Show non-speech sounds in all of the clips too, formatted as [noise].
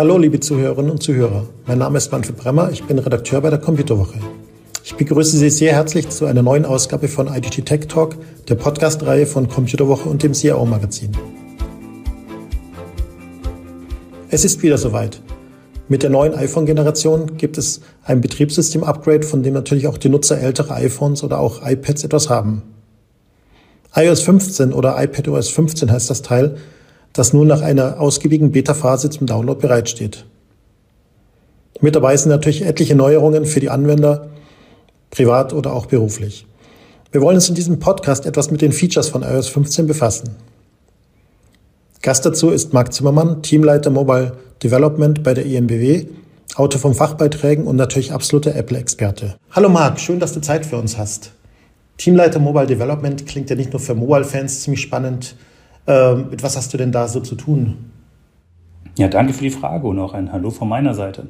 Hallo, liebe Zuhörerinnen und Zuhörer. Mein Name ist Manfred Bremmer. Ich bin Redakteur bei der Computerwoche. Ich begrüße Sie sehr herzlich zu einer neuen Ausgabe von IDT Tech Talk, der Podcast-Reihe von Computerwoche und dem CIO Magazin. Es ist wieder soweit. Mit der neuen iPhone-Generation gibt es ein Betriebssystem-Upgrade, von dem natürlich auch die Nutzer älterer iPhones oder auch iPads etwas haben. iOS 15 oder iPadOS 15 heißt das Teil, das nun nach einer ausgiebigen Beta-Phase zum Download bereitsteht. Mit dabei sind natürlich etliche Neuerungen für die Anwender, privat oder auch beruflich. Wir wollen uns in diesem Podcast etwas mit den Features von iOS 15 befassen. Gast dazu ist Marc Zimmermann, Teamleiter Mobile Development bei der IMBW, Autor von Fachbeiträgen und natürlich absoluter Apple-Experte. Hallo Marc, schön, dass du Zeit für uns hast. Teamleiter Mobile Development klingt ja nicht nur für Mobile-Fans ziemlich spannend, ähm, mit was hast du denn da so zu tun? Ja, danke für die Frage und auch ein Hallo von meiner Seite.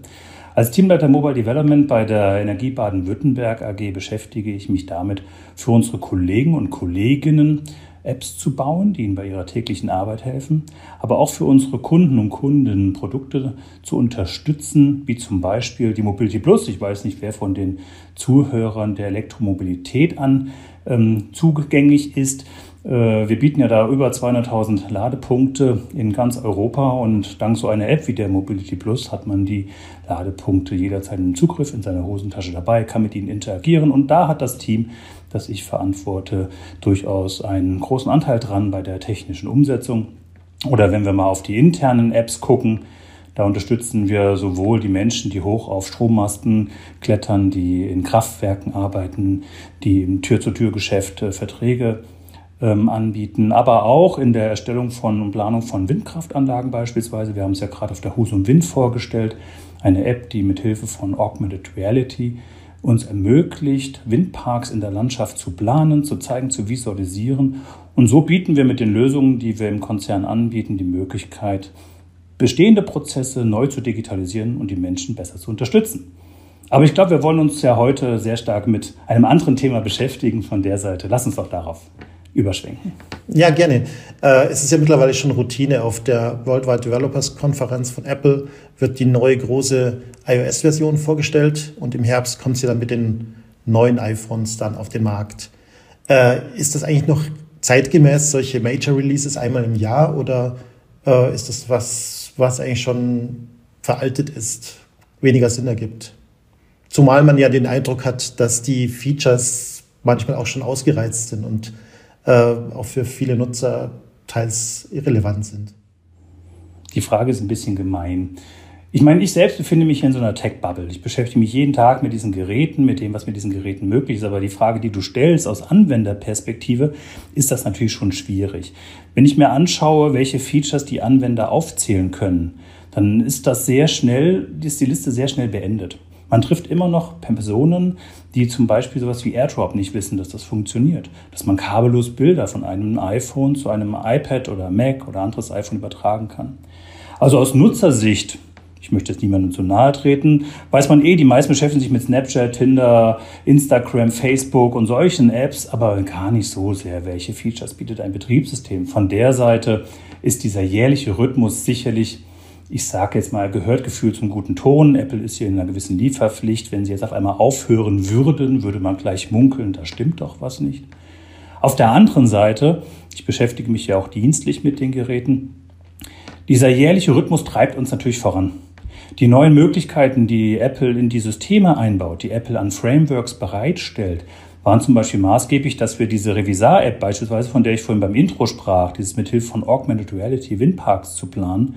Als Teamleiter Mobile Development bei der Energie Baden-Württemberg AG beschäftige ich mich damit, für unsere Kollegen und Kolleginnen Apps zu bauen, die ihnen bei ihrer täglichen Arbeit helfen, aber auch für unsere Kunden und Kundinnen Produkte zu unterstützen, wie zum Beispiel die Mobility Plus. Ich weiß nicht, wer von den Zuhörern der Elektromobilität an ähm, zugänglich ist. Äh, wir bieten ja da über 200.000 Ladepunkte in ganz Europa und dank so einer App wie der Mobility Plus hat man die Ladepunkte jederzeit im Zugriff in seiner Hosentasche dabei, kann mit ihnen interagieren und da hat das Team, das ich verantworte, durchaus einen großen Anteil dran bei der technischen Umsetzung. Oder wenn wir mal auf die internen Apps gucken, da unterstützen wir sowohl die Menschen, die hoch auf Strommasten klettern, die in Kraftwerken arbeiten, die im Tür-zu-Tür-Geschäft äh, Verträge ähm, anbieten, aber auch in der Erstellung von und Planung von Windkraftanlagen beispielsweise. Wir haben es ja gerade auf der Husum Wind vorgestellt, eine App, die mit Hilfe von Augmented Reality uns ermöglicht, Windparks in der Landschaft zu planen, zu zeigen, zu visualisieren. Und so bieten wir mit den Lösungen, die wir im Konzern anbieten, die Möglichkeit, bestehende Prozesse neu zu digitalisieren und die Menschen besser zu unterstützen. Aber ich glaube, wir wollen uns ja heute sehr stark mit einem anderen Thema beschäftigen von der Seite. Lass uns doch darauf überschwenken. Ja, gerne. Äh, es ist ja mittlerweile schon Routine. Auf der Worldwide Developers Konferenz von Apple wird die neue große iOS-Version vorgestellt und im Herbst kommt sie dann mit den neuen iPhones dann auf den Markt. Äh, ist das eigentlich noch zeitgemäß, solche Major Releases einmal im Jahr oder äh, ist das was, was eigentlich schon veraltet ist, weniger Sinn ergibt? Zumal man ja den Eindruck hat, dass die Features manchmal auch schon ausgereizt sind und auch für viele Nutzer teils irrelevant sind. Die Frage ist ein bisschen gemein. Ich meine, ich selbst befinde mich in so einer Tech-Bubble. Ich beschäftige mich jeden Tag mit diesen Geräten, mit dem, was mit diesen Geräten möglich ist. Aber die Frage, die du stellst aus Anwenderperspektive, ist das natürlich schon schwierig. Wenn ich mir anschaue, welche Features die Anwender aufzählen können, dann ist das sehr schnell, ist die Liste sehr schnell beendet. Man trifft immer noch Personen, die zum Beispiel sowas wie AirDrop nicht wissen, dass das funktioniert. Dass man kabellos Bilder von einem iPhone zu einem iPad oder Mac oder anderes iPhone übertragen kann. Also aus Nutzersicht, ich möchte jetzt niemandem zu nahe treten, weiß man eh, die meisten beschäftigen sich mit Snapchat, Tinder, Instagram, Facebook und solchen Apps, aber gar nicht so sehr, welche Features bietet ein Betriebssystem. Von der Seite ist dieser jährliche Rhythmus sicherlich ich sage jetzt mal, gehört gefühlt zum guten Ton. Apple ist hier in einer gewissen Lieferpflicht. Wenn sie jetzt auf einmal aufhören würden, würde man gleich munkeln, da stimmt doch was nicht. Auf der anderen Seite, ich beschäftige mich ja auch dienstlich mit den Geräten, dieser jährliche Rhythmus treibt uns natürlich voran. Die neuen Möglichkeiten, die Apple in die Systeme einbaut, die Apple an Frameworks bereitstellt, waren zum Beispiel maßgeblich, dass wir diese Revisar-App beispielsweise, von der ich vorhin beim Intro sprach, dieses mithilfe von Augmented Reality Windparks zu planen,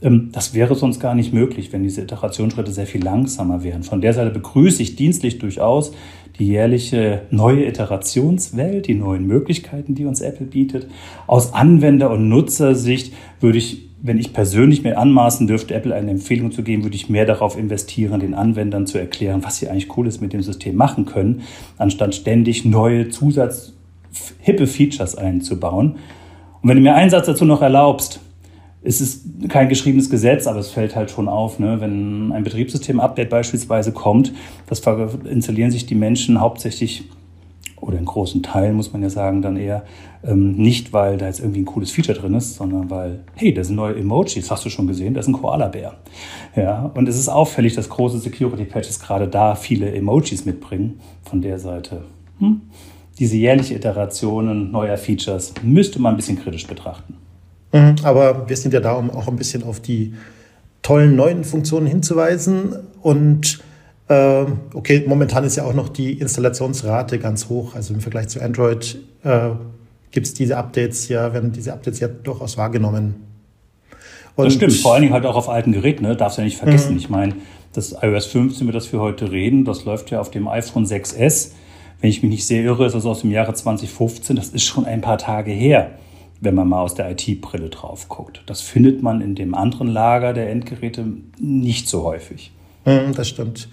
das wäre sonst gar nicht möglich, wenn diese Iterationsschritte sehr viel langsamer wären. Von der Seite begrüße ich dienstlich durchaus die jährliche neue Iterationswelt, die neuen Möglichkeiten, die uns Apple bietet. Aus Anwender- und Nutzersicht würde ich, wenn ich persönlich mir anmaßen dürfte, Apple eine Empfehlung zu geben, würde ich mehr darauf investieren, den Anwendern zu erklären, was sie eigentlich Cooles mit dem System machen können, anstatt ständig neue Zusatz hippe Features einzubauen. Und wenn du mir einen Satz dazu noch erlaubst, es ist kein geschriebenes Gesetz, aber es fällt halt schon auf, ne? wenn ein Betriebssystem-Update beispielsweise kommt, das installieren sich die Menschen hauptsächlich oder in großen Teilen muss man ja sagen, dann eher ähm, nicht, weil da jetzt irgendwie ein cooles Feature drin ist, sondern weil, hey, da sind neue Emojis, hast du schon gesehen, da ist ein Koala-Bär. Ja, und es ist auffällig, dass große Security-Patches gerade da viele Emojis mitbringen von der Seite. Hm? Diese jährliche Iterationen neuer Features müsste man ein bisschen kritisch betrachten. Mhm, aber wir sind ja da, um auch ein bisschen auf die tollen neuen Funktionen hinzuweisen und äh, okay, momentan ist ja auch noch die Installationsrate ganz hoch. Also im Vergleich zu Android äh, gibt es diese Updates ja, werden diese Updates ja durchaus wahrgenommen. Und das stimmt, vor allen Dingen halt auch auf alten Geräten, ne? darfst du ja nicht vergessen. Mhm. Ich meine, das iOS 15, über das wir heute reden, das läuft ja auf dem iPhone 6S. Wenn ich mich nicht sehr irre, ist das aus dem Jahre 2015. Das ist schon ein paar Tage her, wenn man mal aus der IT-Brille drauf guckt. Das findet man in dem anderen Lager der Endgeräte nicht so häufig. Mhm, das stimmt.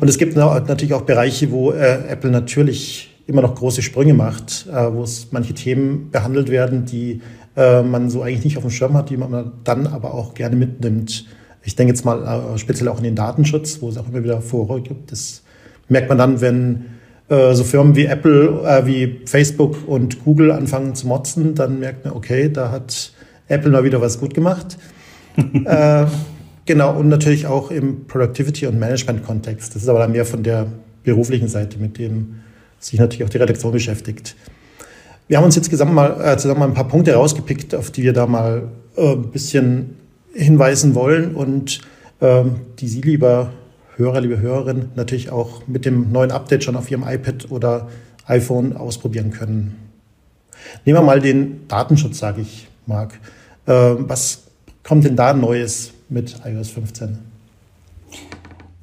Und es gibt natürlich auch Bereiche, wo äh, Apple natürlich immer noch große Sprünge macht, äh, wo es manche Themen behandelt werden, die äh, man so eigentlich nicht auf dem Schirm hat, die man dann aber auch gerne mitnimmt. Ich denke jetzt mal speziell auch in den Datenschutz, wo es auch immer wieder Vorrang gibt. Das merkt man dann, wenn äh, so Firmen wie Apple, äh, wie Facebook und Google anfangen zu motzen, dann merkt man, okay, da hat Apple mal wieder was gut gemacht. [laughs] äh, Genau, und natürlich auch im Productivity- und Management-Kontext. Das ist aber dann mehr von der beruflichen Seite, mit dem sich natürlich auch die Redaktion beschäftigt. Wir haben uns jetzt zusammen mal, äh, zusammen mal ein paar Punkte rausgepickt, auf die wir da mal äh, ein bisschen hinweisen wollen und äh, die Sie, lieber Hörer, liebe Hörerin, natürlich auch mit dem neuen Update schon auf Ihrem iPad oder iPhone ausprobieren können. Nehmen wir mal den Datenschutz, sage ich, Marc. Äh, was kommt denn da Neues mit iOS 15?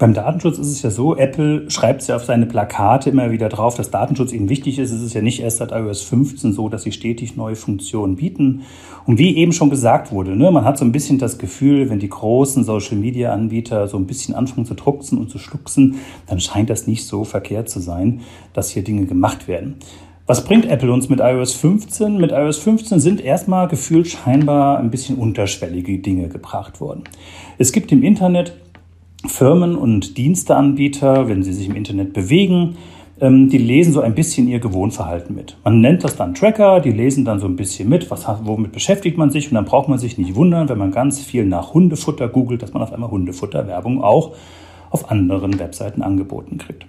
Beim Datenschutz ist es ja so, Apple schreibt es ja auf seine Plakate immer wieder drauf, dass Datenschutz ihnen wichtig ist. Es ist ja nicht erst seit iOS 15 so, dass sie stetig neue Funktionen bieten. Und wie eben schon gesagt wurde, ne, man hat so ein bisschen das Gefühl, wenn die großen Social-Media-Anbieter so ein bisschen anfangen zu drucksen und zu schlucksen, dann scheint das nicht so verkehrt zu sein, dass hier Dinge gemacht werden. Was bringt Apple uns mit iOS 15? Mit iOS 15 sind erstmal gefühlt scheinbar ein bisschen unterschwellige Dinge gebracht worden. Es gibt im Internet Firmen und Diensteanbieter, wenn sie sich im Internet bewegen, ähm, die lesen so ein bisschen ihr Gewohnverhalten mit. Man nennt das dann Tracker, die lesen dann so ein bisschen mit, was, womit beschäftigt man sich und dann braucht man sich nicht wundern, wenn man ganz viel nach Hundefutter googelt, dass man auf einmal Hundefutterwerbung auch auf anderen Webseiten angeboten kriegt.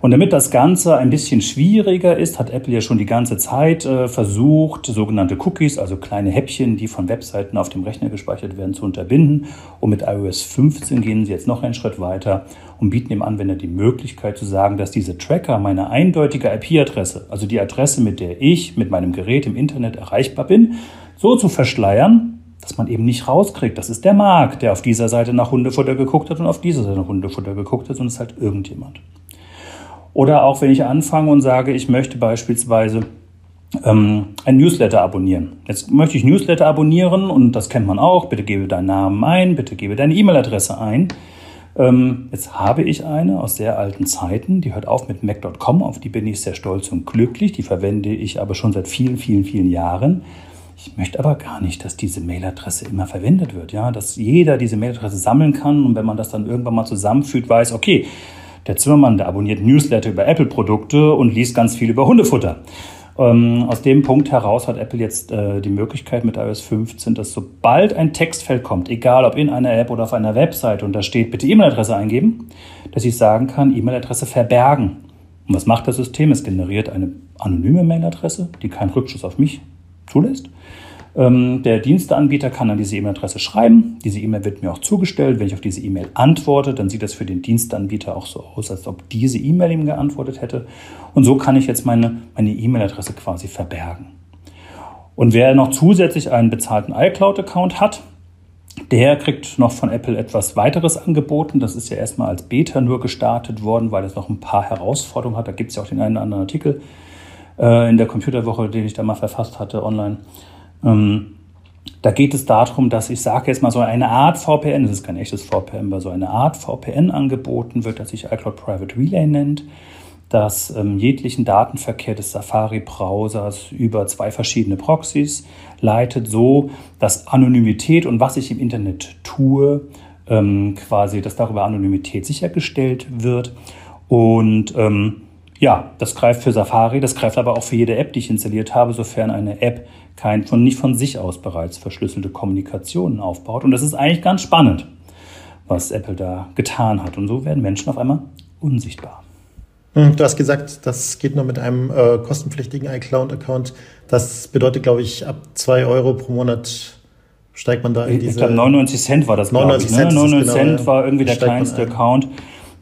Und damit das Ganze ein bisschen schwieriger ist, hat Apple ja schon die ganze Zeit äh, versucht, sogenannte Cookies, also kleine Häppchen, die von Webseiten auf dem Rechner gespeichert werden, zu unterbinden. Und mit iOS 15 gehen sie jetzt noch einen Schritt weiter und bieten dem Anwender die Möglichkeit zu sagen, dass diese Tracker meine eindeutige IP-Adresse, also die Adresse, mit der ich mit meinem Gerät im Internet erreichbar bin, so zu verschleiern, dass man eben nicht rauskriegt, das ist der Markt, der auf dieser Seite nach Hundefutter geguckt hat und auf dieser Seite nach Hundefutter geguckt hat, sondern es ist halt irgendjemand. Oder auch wenn ich anfange und sage, ich möchte beispielsweise ähm, ein Newsletter abonnieren. Jetzt möchte ich Newsletter abonnieren und das kennt man auch. Bitte gebe deinen Namen ein, bitte gebe deine E-Mail-Adresse ein. Ähm, jetzt habe ich eine aus sehr alten Zeiten, die hört auf mit mac.com, auf die bin ich sehr stolz und glücklich. Die verwende ich aber schon seit vielen, vielen, vielen Jahren. Ich möchte aber gar nicht, dass diese Mailadresse immer verwendet wird, ja, dass jeder diese Mailadresse sammeln kann und wenn man das dann irgendwann mal zusammenfügt, weiß, okay, der Zimmermann, der abonniert Newsletter über Apple-Produkte und liest ganz viel über Hundefutter. Ähm, aus dem Punkt heraus hat Apple jetzt äh, die Möglichkeit mit iOS 15, dass sobald ein Textfeld kommt, egal ob in einer App oder auf einer Website und da steht, bitte E-Mail-Adresse eingeben, dass ich sagen kann, E-Mail-Adresse verbergen. Und was macht das System? Es generiert eine anonyme Mail-Adresse, die keinen Rückschuss auf mich zulässt. Ähm, der Diensteanbieter kann an diese E-Mail-Adresse schreiben. Diese E-Mail wird mir auch zugestellt. Wenn ich auf diese E-Mail antworte, dann sieht das für den Diensteanbieter auch so aus, als ob diese E-Mail ihm geantwortet hätte. Und so kann ich jetzt meine meine E-Mail-Adresse quasi verbergen. Und wer noch zusätzlich einen bezahlten iCloud-Account hat, der kriegt noch von Apple etwas weiteres angeboten. Das ist ja erstmal als Beta nur gestartet worden, weil es noch ein paar Herausforderungen hat. Da gibt es ja auch den einen oder anderen Artikel äh, in der Computerwoche, den ich da mal verfasst hatte online. Ähm, da geht es darum, dass ich sage jetzt mal so eine Art VPN, das ist kein echtes VPN, aber so eine Art VPN angeboten wird, das sich iCloud Private Relay nennt, das ähm, jeglichen Datenverkehr des Safari-Browsers über zwei verschiedene Proxys leitet, so dass Anonymität und was ich im Internet tue, ähm, quasi, dass darüber Anonymität sichergestellt wird. Und ähm, Ja, das greift für Safari, das greift aber auch für jede App, die ich installiert habe, sofern eine App kein, von, nicht von sich aus bereits verschlüsselte Kommunikationen aufbaut. Und das ist eigentlich ganz spannend, was Apple da getan hat. Und so werden Menschen auf einmal unsichtbar. Hm, du hast gesagt, das geht nur mit einem äh, kostenpflichtigen iCloud-Account. Das bedeutet, glaube ich, ab zwei Euro pro Monat steigt man da in diese... Ich glaube, 99 Cent war das, 99 ich, ne? Cent, 99 genau, Cent war irgendwie der kleinste Account.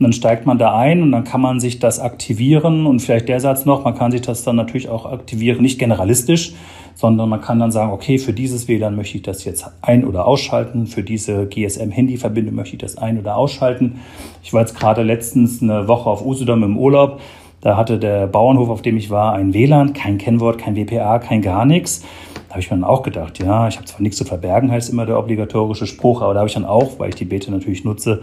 Und dann steigt man da ein und dann kann man sich das aktivieren. Und vielleicht der Satz noch, man kann sich das dann natürlich auch aktivieren, nicht generalistisch, sondern man kann dann sagen, okay, für dieses WLAN möchte ich das jetzt ein- oder ausschalten, für diese GSM-Handy-Verbindung möchte ich das ein- oder ausschalten. Ich war jetzt gerade letztens eine Woche auf Usedom im Urlaub. Da hatte der Bauernhof, auf dem ich war, ein WLAN, kein Kennwort, kein WPA, kein gar nichts. Da habe ich mir dann auch gedacht, ja, ich habe zwar nichts zu verbergen, heißt immer der obligatorische Spruch, aber da habe ich dann auch, weil ich die Bete natürlich nutze,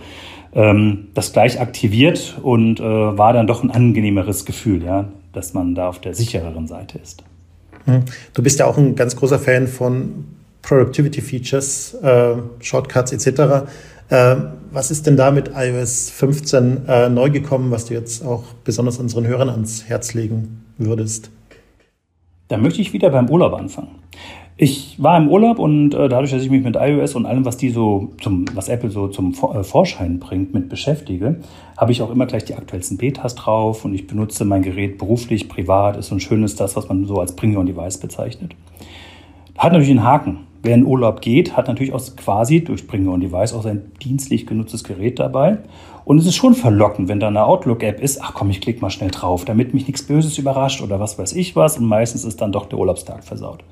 ähm, das gleich aktiviert und äh, war dann doch ein angenehmeres Gefühl, ja, dass man da auf der sichereren Seite ist. Hm. Du bist ja auch ein ganz großer Fan von Productivity Features, äh, Shortcuts etc. Äh, was ist denn da mit iOS 15 äh, neu gekommen, was du jetzt auch besonders unseren Hörern ans Herz legen würdest? Da möchte ich wieder beim Urlaub anfangen. Ich war im Urlaub und äh, dadurch, dass ich mich mit iOS und allem, was die so zum, was Apple so zum äh, Vorschein bringt, mit beschäftige, habe ich auch immer gleich die aktuellsten Betas drauf und ich benutze mein Gerät beruflich, privat, ist so ein schönes das, was man so als Bring-Your-Device bezeichnet. Hat natürlich einen Haken. Wer in Urlaub geht, hat natürlich auch quasi durch Bring-Your-Device auch sein dienstlich genutztes Gerät dabei. Und es ist schon verlockend, wenn da eine Outlook-App ist, ach komm, ich klicke mal schnell drauf, damit mich nichts Böses überrascht oder was weiß ich was. Und meistens ist dann doch der Urlaubstag versaut.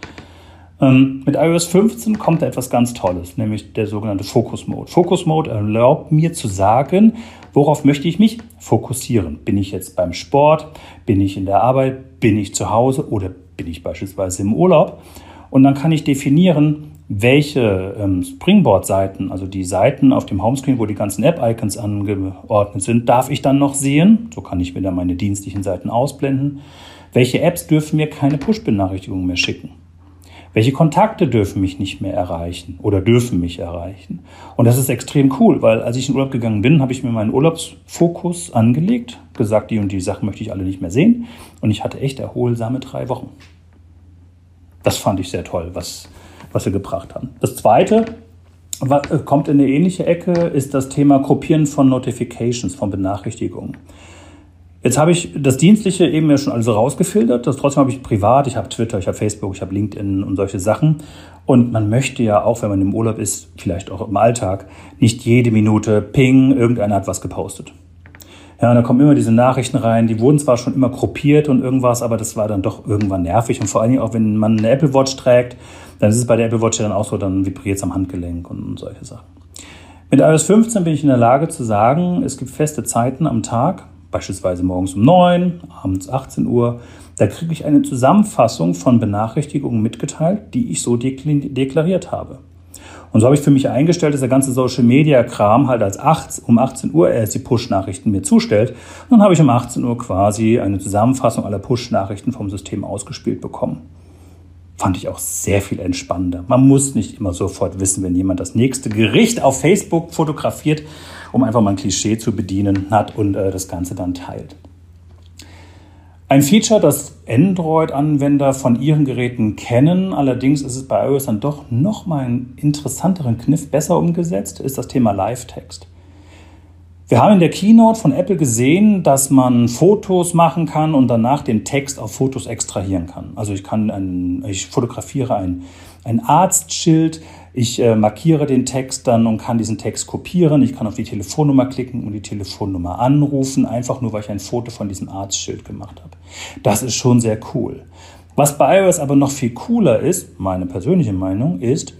Ähm, mit iOS 15 kommt da etwas ganz Tolles, nämlich der sogenannte Focus Mode. Focus Mode erlaubt mir zu sagen, worauf möchte ich mich fokussieren. Bin ich jetzt beim Sport? Bin ich in der Arbeit? Bin ich zu Hause? Oder bin ich beispielsweise im Urlaub? Und dann kann ich definieren, welche ähm, Springboard-Seiten, also die Seiten auf dem Homescreen, wo die ganzen App-Icons angeordnet sind, darf ich dann noch sehen. So kann ich mir dann meine dienstlichen Seiten ausblenden. Welche Apps dürfen mir keine Push-Benachrichtigungen mehr schicken? Welche Kontakte dürfen mich nicht mehr erreichen oder dürfen mich erreichen? Und das ist extrem cool, weil als ich in Urlaub gegangen bin, habe ich mir meinen Urlaubsfokus angelegt, gesagt, die und die Sachen möchte ich alle nicht mehr sehen. Und ich hatte echt erholsame drei Wochen. Das fand ich sehr toll, was, was wir gebracht haben. Das zweite, was, äh, kommt in eine ähnliche Ecke, ist das Thema Kopieren von Notifications, von Benachrichtigungen. Jetzt habe ich das Dienstliche eben ja schon alles rausgefiltert. Das, trotzdem habe ich privat, ich habe Twitter, ich habe Facebook, ich habe LinkedIn und solche Sachen. Und man möchte ja auch, wenn man im Urlaub ist, vielleicht auch im Alltag, nicht jede Minute ping, irgendeiner hat was gepostet. Ja, und da kommen immer diese Nachrichten rein, die wurden zwar schon immer gruppiert und irgendwas, aber das war dann doch irgendwann nervig. Und vor allen Dingen auch, wenn man eine Apple Watch trägt, dann ist es bei der Apple Watch ja dann auch so, dann vibriert es am Handgelenk und solche Sachen. Mit iOS 15 bin ich in der Lage zu sagen, es gibt feste Zeiten am Tag, beispielsweise morgens um 9, abends 18 Uhr, da kriege ich eine Zusammenfassung von Benachrichtigungen mitgeteilt, die ich so deklariert habe. Und so habe ich für mich eingestellt, dass der ganze Social-Media-Kram halt als 8, um 18 Uhr erst die Push-Nachrichten mir zustellt. Und dann habe ich um 18 Uhr quasi eine Zusammenfassung aller Push-Nachrichten vom System ausgespielt bekommen. Fand ich auch sehr viel entspannender. Man muss nicht immer sofort wissen, wenn jemand das nächste Gericht auf Facebook fotografiert, um einfach mal ein Klischee zu bedienen hat und äh, das Ganze dann teilt. Ein Feature, das Android-Anwender von ihren Geräten kennen, allerdings ist es bei iOS dann doch noch mal einen interessanteren Kniff besser umgesetzt, ist das Thema Live-Text. Wir haben in der Keynote von Apple gesehen, dass man Fotos machen kann und danach den Text auf Fotos extrahieren kann. Also ich kann ein, ich fotografiere ein, ein Arztschild, ich äh, markiere den Text dann und kann diesen Text kopieren. Ich kann auf die Telefonnummer klicken und die Telefonnummer anrufen, einfach nur, weil ich ein Foto von diesem Arztschild gemacht habe. Das ist schon sehr cool. Was bei iOS aber noch viel cooler ist, meine persönliche Meinung, ist,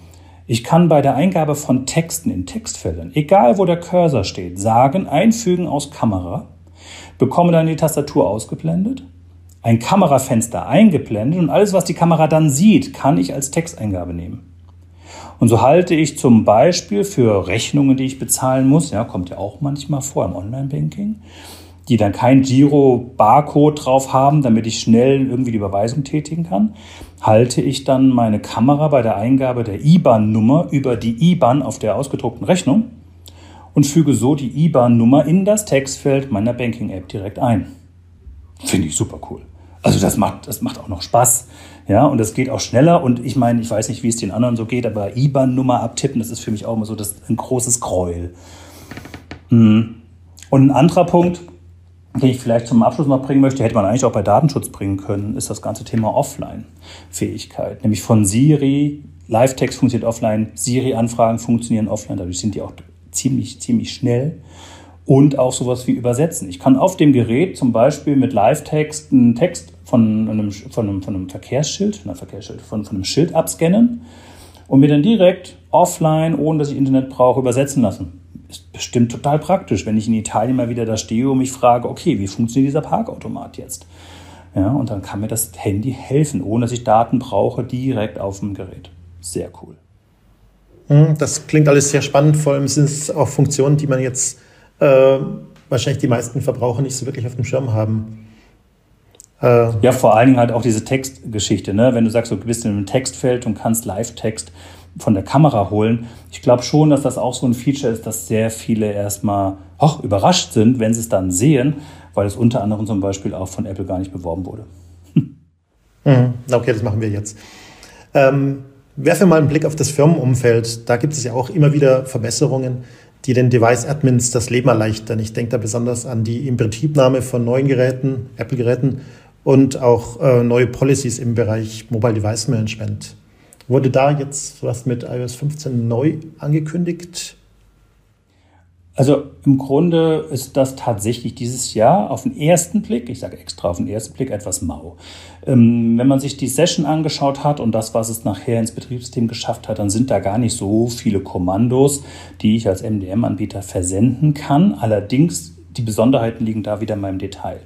ich kann bei der Eingabe von Texten in Textfeldern, egal wo der Cursor steht, sagen, einfügen aus Kamera, bekomme dann die Tastatur ausgeblendet, ein Kamerafenster eingeblendet und alles, was die Kamera dann sieht, kann ich als Texteingabe nehmen. Und so halte ich zum Beispiel für Rechnungen, die ich bezahlen muss, ja, kommt ja auch manchmal vor im Online-Banking, die dann kein Giro-Barcode drauf haben, damit ich schnell irgendwie die Überweisung tätigen kann, halte ich dann meine Kamera bei der Eingabe der IBAN-Nummer über die IBAN auf der ausgedruckten Rechnung und füge so die IBAN-Nummer in das Textfeld meiner Banking-App direkt ein. Finde ich super cool. Also das macht, das macht auch noch Spaß. Ja, und das geht auch schneller. Und ich meine, ich weiß nicht, wie es den anderen so geht, aber IBAN-Nummer abtippen, das ist für mich auch immer so das, ein großes Gräuel. Mhm. Und ein anderer Punkt, den ich vielleicht zum Abschluss noch bringen möchte, hätte man eigentlich auch bei Datenschutz bringen können, ist das ganze Thema Offline-Fähigkeit. Nämlich von Siri, Live-Text funktioniert offline, Siri-Anfragen funktionieren offline, dadurch sind die auch ziemlich, ziemlich schnell. Und auch sowas wie Übersetzen. Ich kann auf dem Gerät zum Beispiel mit Live-Text einen Text von einem, von einem, von einem Verkehrsschild, einer Verkehrsschild, von, von einem Schild abscannen und mir dann direkt offline, ohne dass ich Internet brauche, übersetzen lassen ist bestimmt total praktisch, wenn ich in Italien mal wieder da stehe und mich frage, okay, wie funktioniert dieser Parkautomat jetzt? Ja, und dann kann mir das Handy helfen, ohne dass ich Daten brauche, direkt auf dem Gerät. Sehr cool. Hm, das klingt alles sehr spannend. Vor allem sind es auch Funktionen, die man jetzt äh, wahrscheinlich die meisten Verbraucher nicht so wirklich auf dem Schirm haben. Äh, ja, vor allen Dingen halt auch diese Textgeschichte. Ne? Wenn du sagst, du bist in einem Textfeld und kannst Live-Text von der Kamera holen. Ich glaube schon, dass das auch so ein Feature ist, dass sehr viele erstmal och, überrascht sind, wenn sie es dann sehen, weil es unter anderem zum Beispiel auch von Apple gar nicht beworben wurde. [laughs] Mhm. Okay, das machen wir jetzt. Ähm, werfe mal einen Blick auf das Firmenumfeld. Da gibt es ja auch immer wieder Verbesserungen, die den Device-Admins das Leben erleichtern. Ich denke da besonders an die Inbetriebnahme von neuen Geräten, Apple-Geräten und auch äh, neue Policies im Bereich Mobile Device Management. Wurde da jetzt was mit iOS 15 neu angekündigt? Also im Grunde ist das tatsächlich dieses Jahr auf den ersten Blick, ich sage extra auf den ersten Blick, etwas mau. Ähm, wenn man sich die Session angeschaut hat und das, was es nachher ins Betriebssystem geschafft hat, dann sind da gar nicht so viele Kommandos, die ich als MDM-Anbieter versenden kann. Allerdings, die Besonderheiten liegen da wieder in meinem Detail.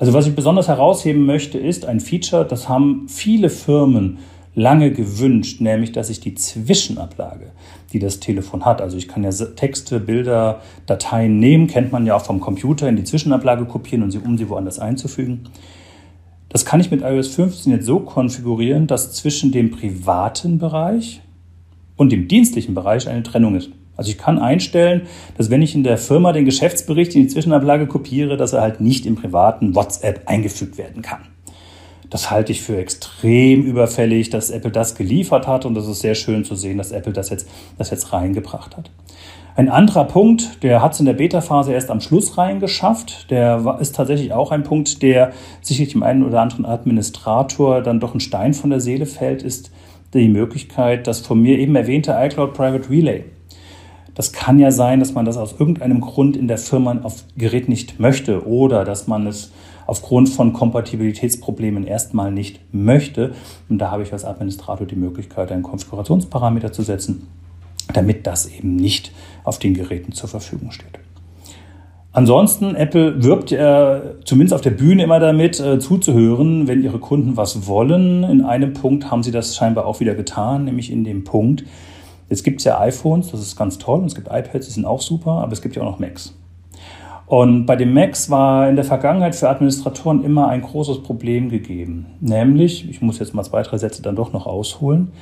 Also was ich besonders herausheben möchte, ist ein Feature, das haben viele Firmen lange gewünscht, nämlich dass ich die Zwischenablage, die das Telefon hat, also ich kann ja Texte, Bilder, Dateien nehmen, kennt man ja auch vom Computer, in die Zwischenablage kopieren und sie, um sie woanders einzufügen. Das kann ich mit iOS 15 jetzt so konfigurieren, dass zwischen dem privaten Bereich und dem dienstlichen Bereich eine Trennung ist. Also ich kann einstellen, dass wenn ich in der Firma den Geschäftsbericht in die Zwischenablage kopiere, dass er halt nicht im privaten WhatsApp eingefügt werden kann. Das halte ich für extrem überfällig, dass Apple das geliefert hat und das ist sehr schön zu sehen, dass Apple das jetzt, das jetzt reingebracht hat. Ein anderer Punkt, der hat es in der Beta-Phase erst am Schluss reingeschafft, der ist tatsächlich auch ein Punkt, der sicherlich dem einen oder anderen Administrator dann doch ein Stein von der Seele fällt, ist die Möglichkeit, das von mir eben erwähnte iCloud Private Relay. Das kann ja sein, dass man das aus irgendeinem Grund in der Firma auf Gerät nicht möchte oder dass man es aufgrund von Kompatibilitätsproblemen erstmal nicht möchte. Und da habe ich als Administrator die Möglichkeit, einen Konfigurationsparameter zu setzen, damit das eben nicht auf den Geräten zur Verfügung steht. Ansonsten, Apple wirbt äh, zumindest auf der Bühne immer damit, äh, zuzuhören, wenn ihre Kunden was wollen. In einem Punkt haben sie das scheinbar auch wieder getan, nämlich in dem Punkt, es gibt ja iPhones, das ist ganz toll, und es gibt iPads, die sind auch super, aber es gibt ja auch noch Macs. Und bei den Macs war in der Vergangenheit für Administratoren immer ein großes Problem gegeben. Nämlich, ich muss jetzt mal zwei, drei Sätze dann doch noch ausholen.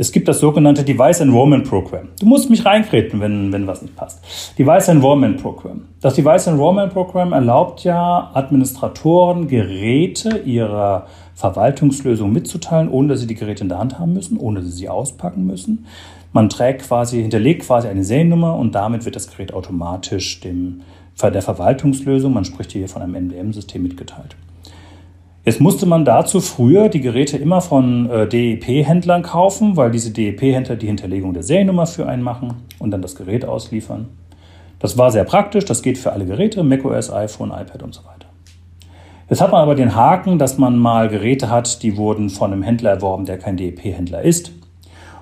Es gibt das sogenannte Device Enrollment Program. Du musst mich reinkreten, wenn, wenn was nicht passt. Device Enrollment Program. Das Device Enrollment Program erlaubt ja Administratoren, Geräte ihrer Verwaltungslösung mitzuteilen, ohne dass sie die Geräte in der Hand haben müssen, ohne dass sie sie auspacken müssen. Man trägt quasi, hinterlegt quasi eine Seriennummer und damit wird das Gerät automatisch dem der Verwaltungslösung, man spricht hier von einem MDM-System mitgeteilt. Jetzt musste man dazu früher die Geräte immer von äh, DEP-Händlern kaufen, weil diese DEP-Händler die Hinterlegung der Seriennummer für einen machen und dann das Gerät ausliefern. Das war sehr praktisch, das geht für alle Geräte, macOS, iPhone, iPad und so weiter. Jetzt hat man aber den Haken, dass man mal Geräte hat, die wurden von einem Händler erworben, der kein DEP-Händler ist.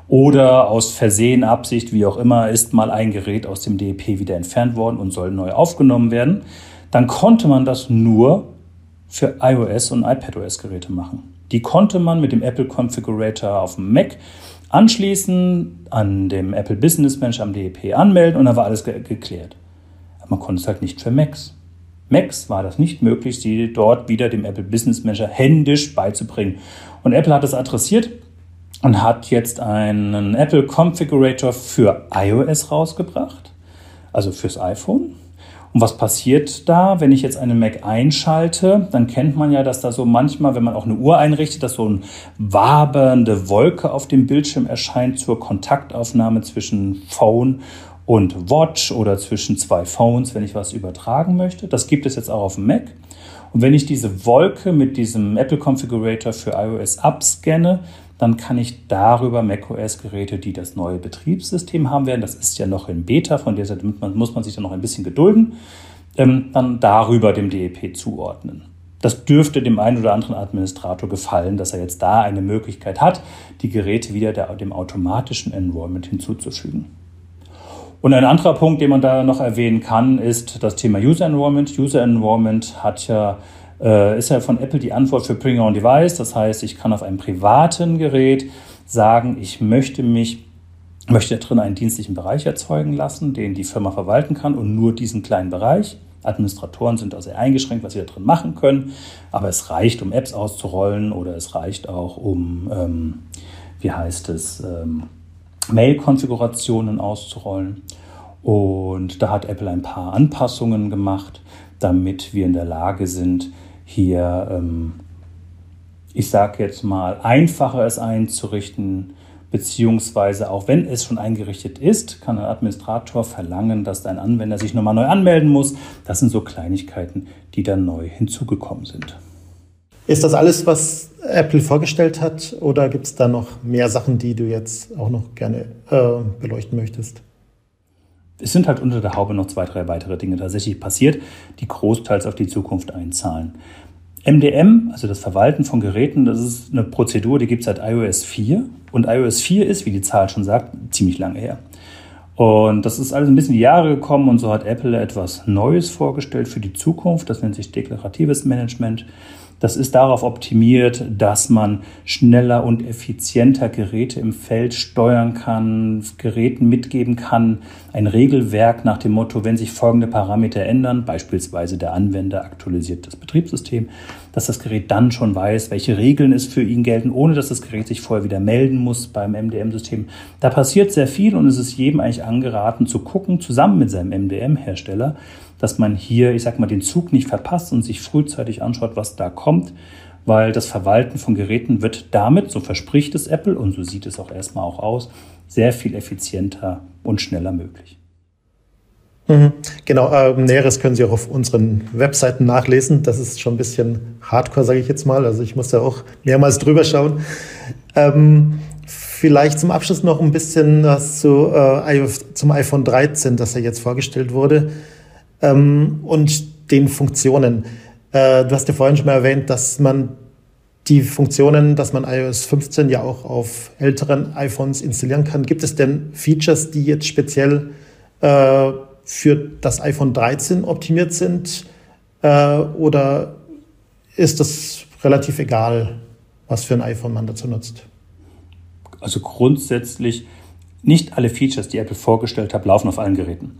Oder aus Versehen, Absicht, wie auch immer, ist mal ein Gerät aus dem DEP wieder entfernt worden und soll neu aufgenommen werden. Dann konnte man das nur für iOS und iPadOS-Geräte machen. Die konnte man mit dem Apple Configurator auf dem Mac anschließen, an dem Apple Business Manager am DEP anmelden und dann war alles ge geklärt. Aber man konnte es halt nicht für Macs. Macs war das nicht möglich, sie dort wieder dem Apple Business Manager händisch beizubringen. Und Apple hat es adressiert und hat jetzt einen Apple Configurator für iOS rausgebracht, also fürs iPhone. Und was passiert da, wenn ich jetzt eine Mac einschalte? Dann kennt man ja, dass da so manchmal, wenn man auch eine Uhr einrichtet, dass so eine wabernde Wolke auf dem Bildschirm erscheint zur Kontaktaufnahme zwischen Phone und Watch oder zwischen zwei Phones, wenn ich was übertragen möchte. Das gibt es jetzt auch auf dem Mac. Und wenn ich diese Wolke mit diesem Apple Configurator für iOS abscanne, dann kann ich darüber macOS-Geräte, die das neue Betriebssystem haben werden, das ist ja noch in Beta, von der Seite muss man sich dann noch ein bisschen gedulden, ähm, dann darüber dem DEP zuordnen. Das dürfte dem einen oder anderen Administrator gefallen, dass er jetzt da eine Möglichkeit hat, die Geräte wieder der, dem automatischen Enrollment hinzuzufügen. Und ein anderer Punkt, den man da noch erwähnen kann, ist das Thema User Enrollment. User Enrollment hat ja äh, ist ja von Apple die Antwort für Bring on Device. Das heißt, ich kann auf einem privaten Gerät sagen, ich möchte mich möchte drin einen dienstlichen Bereich erzeugen lassen, den die Firma verwalten kann und nur diesen kleinen Bereich. Administratoren sind also eingeschränkt, was sie da drin machen können, aber es reicht, um Apps auszurollen oder es reicht auch, um, ähm, wie heißt es, ähm, Mail-Konfigurationen auszurollen. Und da hat Apple ein paar Anpassungen gemacht, damit wir in der Lage sind, hier, ähm, ich sage jetzt mal, einfacher es einzurichten, beziehungsweise auch wenn es schon eingerichtet ist, kann ein Administrator verlangen, dass dein Anwender sich nochmal neu anmelden muss. Das sind so Kleinigkeiten, die dann neu hinzugekommen sind. Ist das alles, was Apple vorgestellt hat, oder gibt es da noch mehr Sachen, die du jetzt auch noch gerne äh, beleuchten möchtest? Es sind halt unter der Haube noch zwei, drei weitere Dinge tatsächlich passiert, die großteils auf die Zukunft einzahlen. MDM, also das Verwalten von Geräten, das ist eine Prozedur, die gibt es seit iOS 4. Und iOS 4 ist, wie die Zahl schon sagt, ziemlich lange her. Und das ist alles ein bisschen die Jahre gekommen und so hat Apple etwas Neues vorgestellt für die Zukunft. Das nennt sich deklaratives Management. Das ist darauf optimiert, dass man schneller und effizienter Geräte im Feld steuern kann, Geräten mitgeben kann. Ein Regelwerk nach dem Motto, wenn sich folgende Parameter ändern, beispielsweise der Anwender aktualisiert das Betriebssystem, dass das Gerät dann schon weiß, welche Regeln es für ihn gelten, ohne dass das Gerät sich vorher wieder melden muss beim MDM-System. Da passiert sehr viel und es ist jedem eigentlich angeraten zu gucken, zusammen mit seinem MDM-Hersteller, dass man hier, ich sag mal, den Zug nicht verpasst und sich frühzeitig anschaut, was da kommt, weil das Verwalten von Geräten wird damit, so verspricht es Apple und so sieht es auch erstmal auch aus, sehr viel effizienter und schneller möglich. Mhm. Genau, äh, Näheres können Sie auch auf unseren Webseiten nachlesen. Das ist schon ein bisschen hardcore, sage ich jetzt mal. Also ich muss da auch mehrmals drüber schauen. Ähm, vielleicht zum Abschluss noch ein bisschen was zu, äh, zum iPhone 13, das ja jetzt vorgestellt wurde ähm, und den Funktionen. Äh, du hast ja vorhin schon mal erwähnt, dass man die Funktionen, dass man iOS 15 ja auch auf älteren iPhones installieren kann. Gibt es denn Features, die jetzt speziell äh, für das iPhone 13 optimiert sind? Äh, oder ist das relativ egal, was für ein iPhone man dazu nutzt? Also grundsätzlich nicht alle Features, die Apple vorgestellt hat, laufen auf allen Geräten.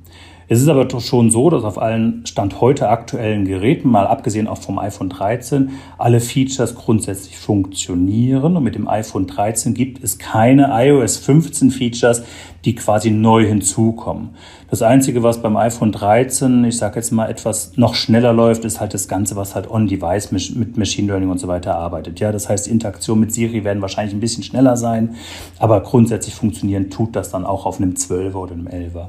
Es ist aber doch schon so, dass auf allen Stand heute aktuellen Geräten, mal abgesehen auch vom iPhone 13, alle Features grundsätzlich funktionieren. Und mit dem iPhone 13 gibt es keine iOS 15 Features, die quasi neu hinzukommen. Das Einzige, was beim iPhone 13, ich sage jetzt mal, etwas noch schneller läuft, ist halt das Ganze, was halt on-device mit Machine Learning und so weiter arbeitet. Ja, das heißt, Interaktion mit Siri werden wahrscheinlich ein bisschen schneller sein, aber grundsätzlich funktionieren tut das dann auch auf einem 12er oder einem 11er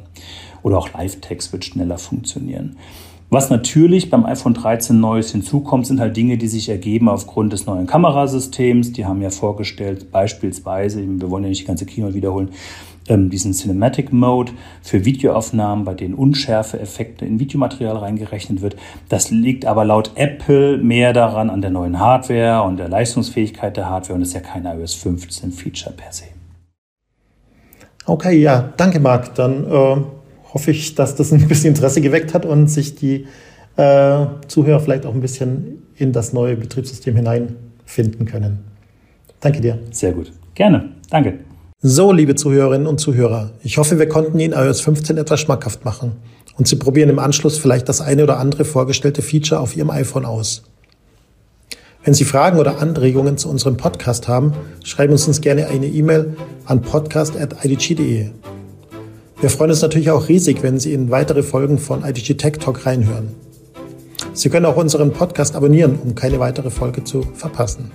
oder auch Live-Text wird schneller funktionieren. Was natürlich beim iPhone 13 Neues hinzukommt, sind halt Dinge, die sich ergeben aufgrund des neuen Kamerasystems. Die haben ja vorgestellt, beispielsweise, wir wollen ja nicht die ganze Kino wiederholen, ähm, diesen Cinematic Mode für Videoaufnahmen, bei denen Unschärfe-Effekte in Videomaterial reingerechnet wird. Das liegt aber laut Apple mehr daran an der neuen Hardware und der Leistungsfähigkeit der Hardware und ist ja kein iOS 15 Feature per se. Okay, ja, danke Marc. Dann äh hoffe ich, dass das ein bisschen Interesse geweckt hat und sich die äh, Zuhörer vielleicht auch ein bisschen in das neue Betriebssystem hineinfinden können. Danke dir. Sehr gut. Gerne. Danke. So, liebe Zuhörerinnen und Zuhörer, ich hoffe, wir konnten Ihnen iOS 15 etwas schmackhaft machen und Sie probieren im Anschluss vielleicht das eine oder andere vorgestellte Feature auf Ihrem iPhone aus. Wenn Sie Fragen oder Anregungen zu unserem Podcast haben, schreiben Sie uns gerne eine E-Mail an podcast.idg.de. Wir freuen uns natürlich auch riesig, wenn Sie in weitere Folgen von IDG Tech Talk reinhören. Sie können auch unseren Podcast abonnieren, um keine weitere Folge zu verpassen.